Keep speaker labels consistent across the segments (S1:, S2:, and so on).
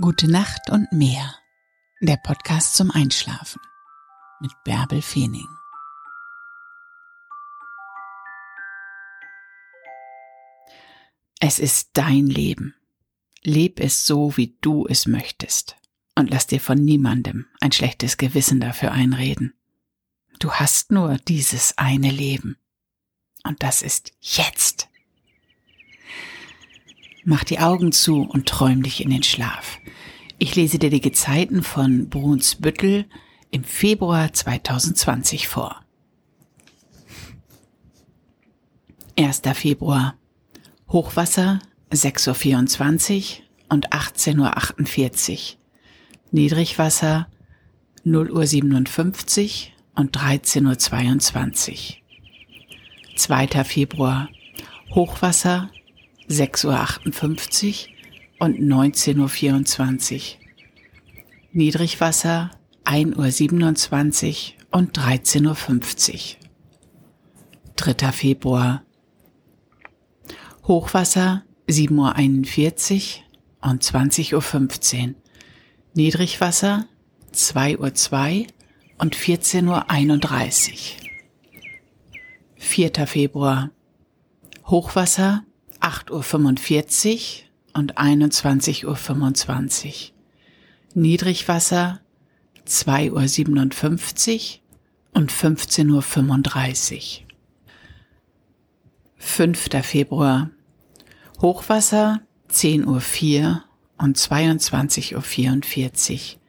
S1: Gute Nacht und mehr. Der Podcast zum Einschlafen mit Bärbel Feening. Es ist dein Leben. Leb es so, wie du es möchtest. Und lass dir von niemandem ein schlechtes Gewissen dafür einreden. Du hast nur dieses eine Leben. Und das ist jetzt. Mach die Augen zu und träum dich in den Schlaf. Ich lese dir die Gezeiten von Brunsbüttel im Februar 2020 vor. 1. Februar. Hochwasser 6.24 Uhr und 18.48 Uhr. Niedrigwasser 0.57 Uhr und 13.22 Uhr. 2. Februar. Hochwasser 6.58 Uhr und 19.24 Uhr. Niedrigwasser 1.27 Uhr und 13.50 Uhr. 3. Februar. Hochwasser 7.41 Uhr und 20.15 Uhr. Niedrigwasser 2.02 Uhr und 14.31 Uhr. 4. Februar. Hochwasser 8.45 Uhr und 21.25 Uhr. Niedrigwasser 2.57 Uhr und 15.35 Uhr. 5. Februar. Hochwasser 10.04 Uhr und 22.44 Uhr.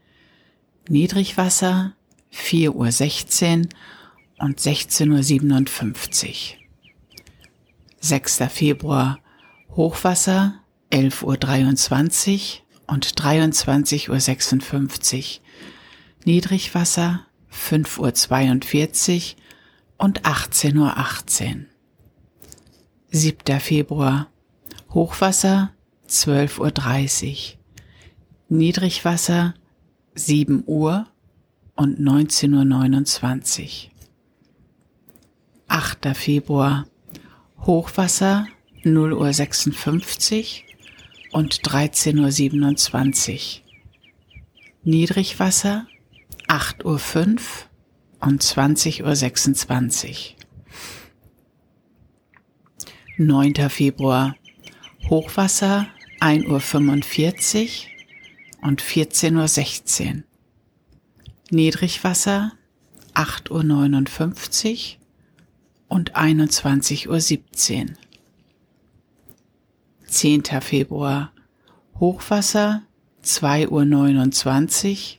S1: Niedrigwasser 4.16 Uhr und 16.57 Uhr. 6. Februar Hochwasser 11.23 Uhr und 23.56 Uhr. Niedrigwasser 5.42 Uhr und 18.18 Uhr. 18. 7. Februar Hochwasser 12.30 Uhr. Niedrigwasser 7 Uhr und 19.29 Uhr. 8. Februar Hochwasser 0 Uhr 56 und 13.27 Uhr. Niedrigwasser 8 Uhr 5 und 20 Uhr 26. 9. Februar Hochwasser 1 Uhr 45 und 14 Uhr 16. Niedrigwasser 8 Uhr 59 und 21 Uhr 17. 10. Februar Hochwasser 2.29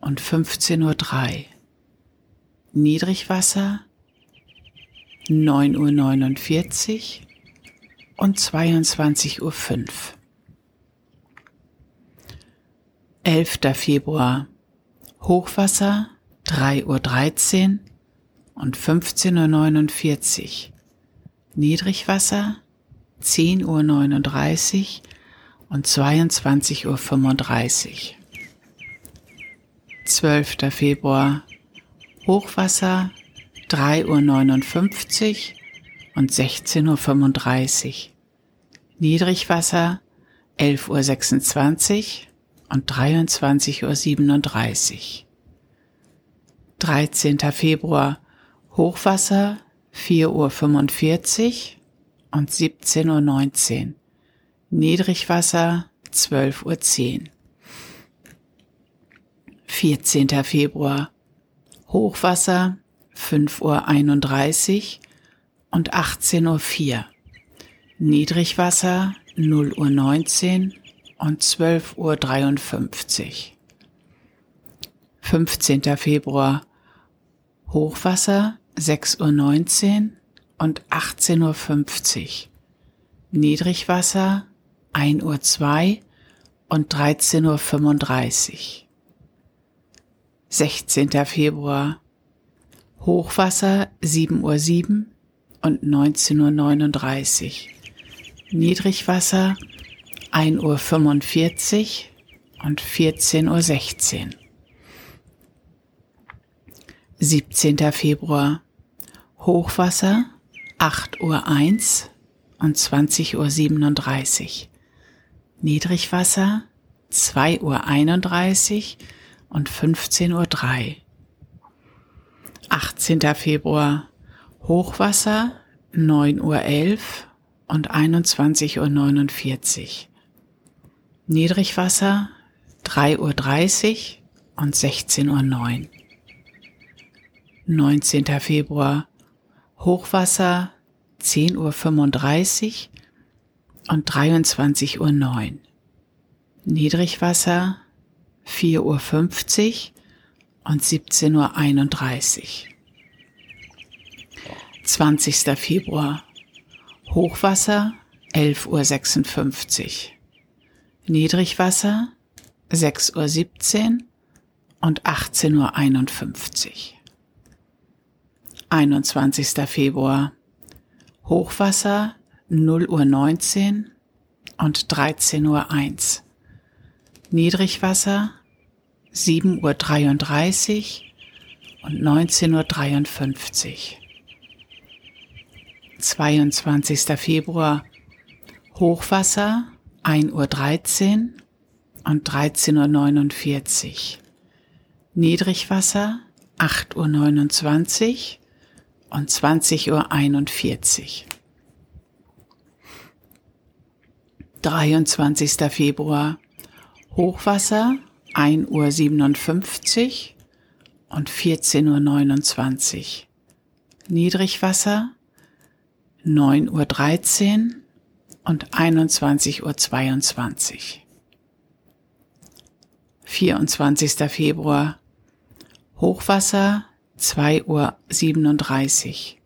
S1: Uhr und 15.03 Uhr. Niedrigwasser 9.49 Uhr und 22.05 Uhr. 11. Februar Hochwasser 3.13 Uhr und 15.49 Uhr. Niedrigwasser 10.39 Uhr und 22.35 Uhr. 12. Februar Hochwasser 3.59 Uhr und 16.35 Uhr. Niedrigwasser 11.26 Uhr und 23.37 Uhr. 13. Februar Hochwasser 4.45 Uhr und 17.19 Uhr. Niedrigwasser 12.10 Uhr. 14. Februar. Hochwasser 5.31 Uhr und 18.04 Uhr. Niedrigwasser 0 Uhr 19 und 12.53 Uhr. 15. Februar. Hochwasser 6.19 Uhr und 18.50 Uhr. Niedrigwasser 1 Uhr 2 und 13.35 Uhr. 16. Februar Hochwasser 7 Uhr 7 und 19.39 Uhr. Niedrigwasser 1 Uhr 45 und 14.16 Uhr. 17. Februar Hochwasser 8 Uhr 1 und 20 Uhr 37. Niedrigwasser 2.31 Uhr und 15.03 Uhr. 18. Februar Hochwasser 9.11 Uhr und 21.49 Uhr. Niedrigwasser 3.30 Uhr und 16.09 Uhr. 19. Februar Hochwasser 10.35 Uhr und 23.09 Uhr. Niedrigwasser 4.50 Uhr und 17.31 Uhr. 20. Februar Hochwasser 11.56 Uhr. Niedrigwasser 6.17 Uhr und 18.51 Uhr. 21. Februar Hochwasser 0 Uhr 19 und 13 Uhr 1. Niedrigwasser 7 Uhr 33 und 19 Uhr 53. 22. Februar Hochwasser 1 Uhr 13 und 13 Uhr 49. Niedrigwasser 8 Uhr 29 und 20 Uhr 41. 23. Februar Hochwasser 1 Uhr 57 und 14 Uhr 29. Niedrigwasser 9 Uhr 13 und 21 Uhr 22. 24. Februar Hochwasser 2 Uhr 37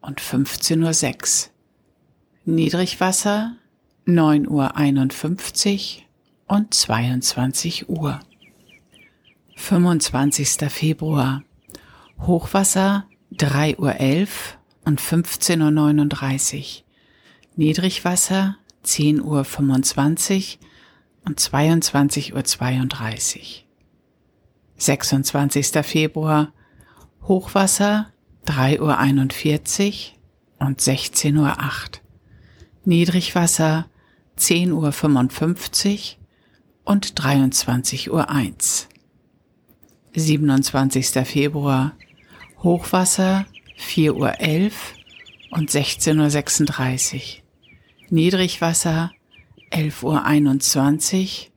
S1: und 15 Uhr 6. Niedrigwasser 9 Uhr 51 und 22 Uhr. 25. Februar. Hochwasser 3 Uhr 11 und 15 Uhr 39. Niedrigwasser 10 Uhr 25 und 22 Uhr 32. 26. Februar. Hochwasser 3 Uhr 41 und 16 Uhr 8. Niedrigwasser 10 Uhr 55 und 23 Uhr 1. 27. Februar Hochwasser 4 Uhr 11 und 16 Uhr 36. Niedrigwasser 11 Uhr 21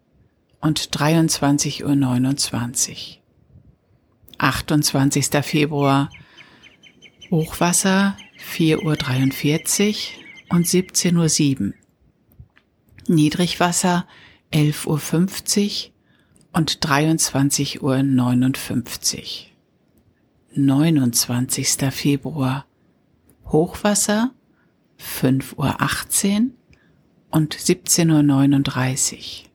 S1: und 23 Uhr 29. 28. Februar Hochwasser 4 Uhr 43 und 17 Uhr 7. Niedrigwasser 11.50 Uhr und 23.59 Uhr. 29. Februar Hochwasser 5.18 Uhr und 17.39 Uhr.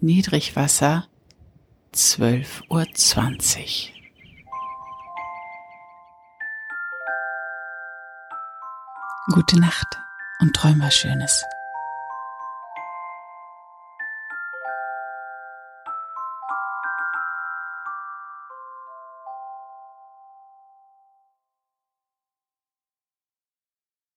S1: Niedrigwasser 12.20 Uhr. Gute Nacht und träum was Schönes.